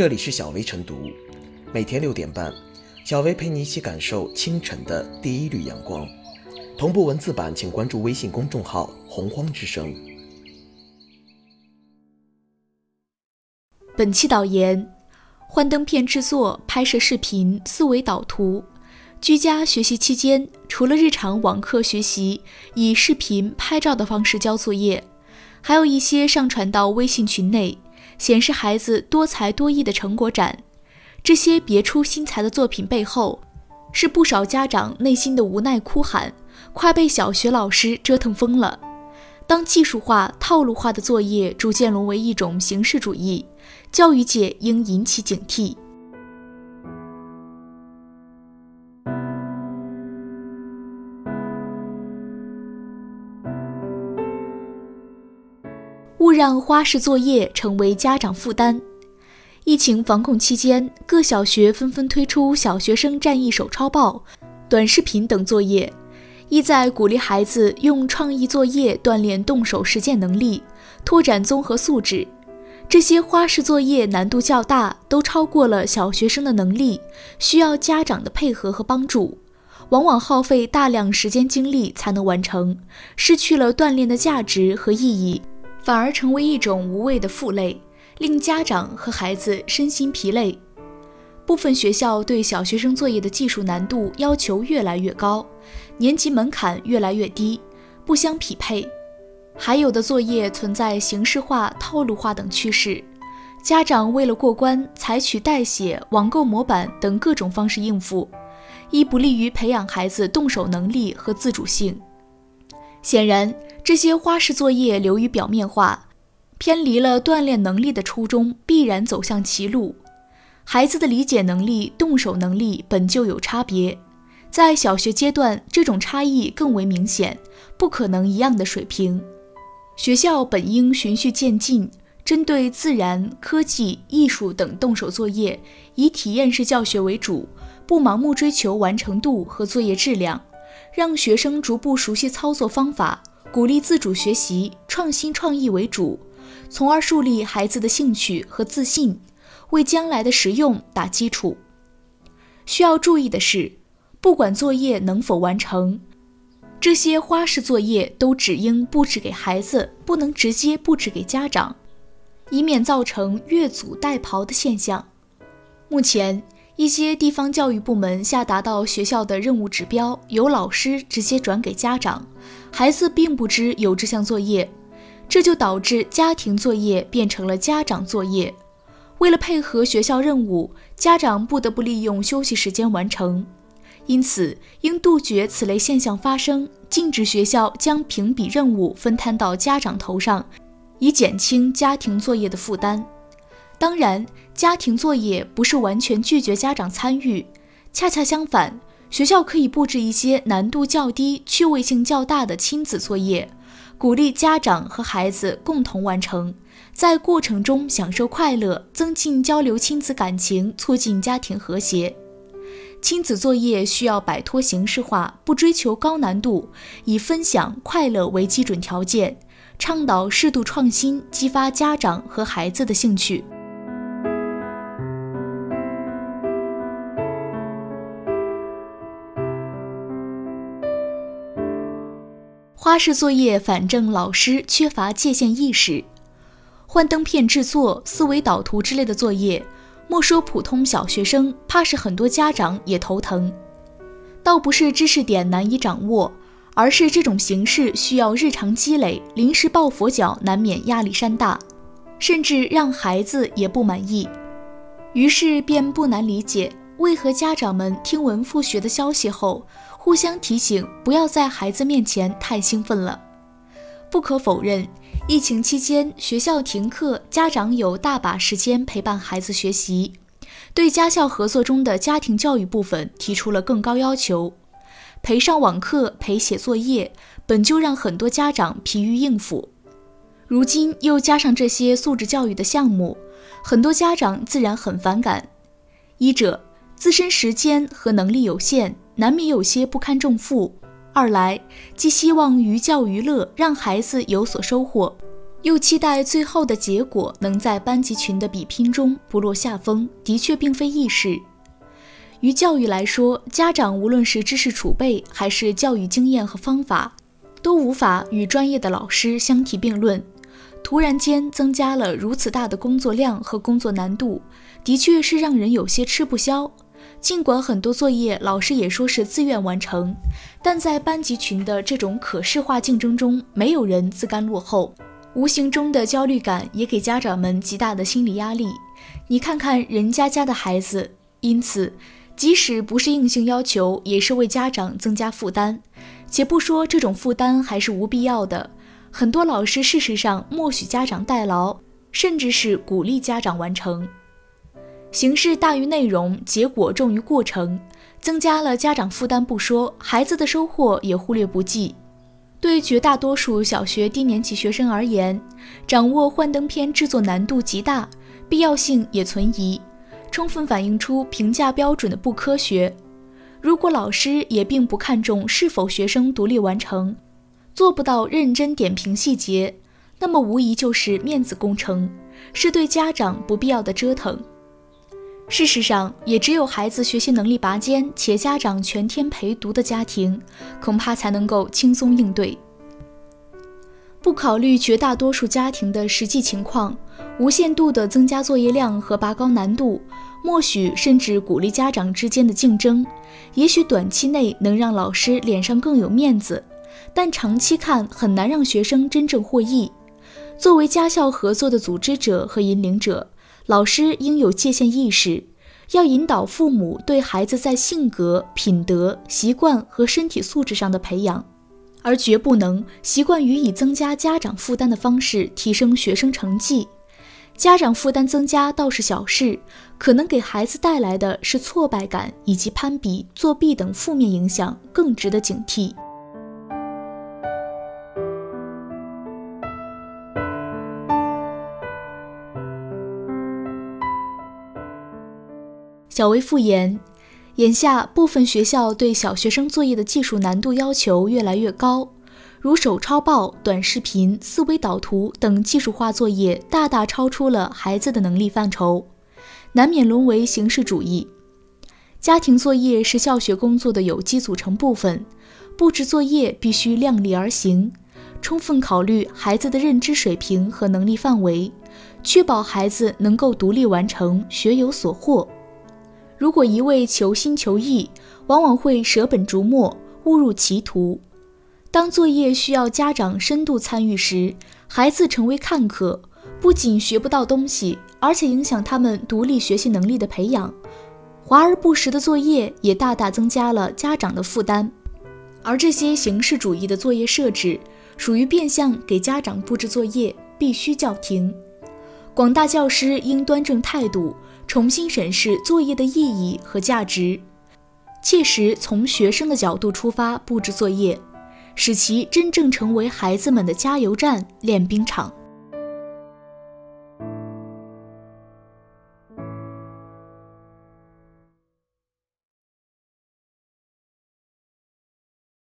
这里是小薇晨读，每天六点半，小薇陪你一起感受清晨的第一缕阳光。同步文字版，请关注微信公众号“洪荒之声”。本期导言：幻灯片制作、拍摄视频、思维导图。居家学习期间，除了日常网课学习，以视频、拍照的方式交作业，还有一些上传到微信群内，显示孩子多才多艺的成果展。这些别出心裁的作品背后，是不少家长内心的无奈哭喊：快被小学老师折腾疯了！当技术化、套路化的作业逐渐沦为一种形式主义，教育界应引起警惕。勿让花式作业成为家长负担。疫情防控期间，各小学纷纷推出小学生战役手抄报、短视频等作业，意在鼓励孩子用创意作业锻炼动手实践能力，拓展综合素质。这些花式作业难度较大，都超过了小学生的能力，需要家长的配合和帮助，往往耗费大量时间精力才能完成，失去了锻炼的价值和意义。反而成为一种无谓的负累，令家长和孩子身心疲累。部分学校对小学生作业的技术难度要求越来越高，年级门槛越来越低，不相匹配。还有的作业存在形式化、套路化等趋势，家长为了过关，采取代写、网购模板等各种方式应付，亦不利于培养孩子动手能力和自主性。显然。这些花式作业流于表面化，偏离了锻炼能力的初衷，必然走向歧路。孩子的理解能力、动手能力本就有差别，在小学阶段，这种差异更为明显，不可能一样的水平。学校本应循序渐进，针对自然、科技、艺术等动手作业，以体验式教学为主，不盲目追求完成度和作业质量，让学生逐步熟悉操作方法。鼓励自主学习、创新创意为主，从而树立孩子的兴趣和自信，为将来的实用打基础。需要注意的是，不管作业能否完成，这些花式作业都只应布置给孩子，不能直接布置给家长，以免造成越俎代庖的现象。目前。一些地方教育部门下达到学校的任务指标，由老师直接转给家长，孩子并不知有这项作业，这就导致家庭作业变成了家长作业。为了配合学校任务，家长不得不利用休息时间完成。因此，应杜绝此类现象发生，禁止学校将评比任务分摊到家长头上，以减轻家庭作业的负担。当然，家庭作业不是完全拒绝家长参与，恰恰相反，学校可以布置一些难度较低、趣味性较大的亲子作业，鼓励家长和孩子共同完成，在过程中享受快乐，增进交流亲子感情，促进家庭和谐。亲子作业需要摆脱形式化，不追求高难度，以分享快乐为基准条件，倡导适度创新，激发家长和孩子的兴趣。花式作业反正老师缺乏界限意识，幻灯片制作、思维导图之类的作业，莫说普通小学生，怕是很多家长也头疼。倒不是知识点难以掌握，而是这种形式需要日常积累，临时抱佛脚难免压力山大，甚至让孩子也不满意。于是便不难理解，为何家长们听闻复学的消息后。互相提醒，不要在孩子面前太兴奋了。不可否认，疫情期间学校停课，家长有大把时间陪伴孩子学习，对家校合作中的家庭教育部分提出了更高要求。陪上网课、陪写作业，本就让很多家长疲于应付，如今又加上这些素质教育的项目，很多家长自然很反感。一者，自身时间和能力有限。难免有些不堪重负。二来，既希望寓教于乐，让孩子有所收获，又期待最后的结果能在班级群的比拼中不落下风，的确并非易事。于教育来说，家长无论是知识储备还是教育经验和方法，都无法与专业的老师相提并论。突然间增加了如此大的工作量和工作难度，的确是让人有些吃不消。尽管很多作业老师也说是自愿完成，但在班级群的这种可视化竞争中，没有人自甘落后。无形中的焦虑感也给家长们极大的心理压力。你看看人家家的孩子，因此，即使不是硬性要求，也是为家长增加负担。且不说这种负担还是无必要的，很多老师事实上默许家长代劳，甚至是鼓励家长完成。形式大于内容，结果重于过程，增加了家长负担不说，孩子的收获也忽略不计。对绝大多数小学低年级学生而言，掌握幻灯片制作难度极大，必要性也存疑，充分反映出评价标准的不科学。如果老师也并不看重是否学生独立完成，做不到认真点评细节，那么无疑就是面子工程，是对家长不必要的折腾。事实上，也只有孩子学习能力拔尖且家长全天陪读的家庭，恐怕才能够轻松应对。不考虑绝大多数家庭的实际情况，无限度的增加作业量和拔高难度，默许甚至鼓励家长之间的竞争，也许短期内能让老师脸上更有面子，但长期看很难让学生真正获益。作为家校合作的组织者和引领者。老师应有界限意识，要引导父母对孩子在性格、品德、习惯和身体素质上的培养，而绝不能习惯于以增加家长负担的方式提升学生成绩。家长负担增加倒是小事，可能给孩子带来的是挫败感以及攀比、作弊等负面影响，更值得警惕。小微复言，眼下部分学校对小学生作业的技术难度要求越来越高，如手抄报、短视频、思维导图等技术化作业大大超出了孩子的能力范畴，难免沦为形式主义。家庭作业是教学工作的有机组成部分，布置作业必须量力而行，充分考虑孩子的认知水平和能力范围，确保孩子能够独立完成，学有所获。如果一味求新求异，往往会舍本逐末，误入歧途。当作业需要家长深度参与时，孩子成为看客，不仅学不到东西，而且影响他们独立学习能力的培养。华而不实的作业也大大增加了家长的负担。而这些形式主义的作业设置，属于变相给家长布置作业，必须叫停。广大教师应端正态度。重新审视作业的意义和价值，切实从学生的角度出发布置作业，使其真正成为孩子们的加油站、练兵场。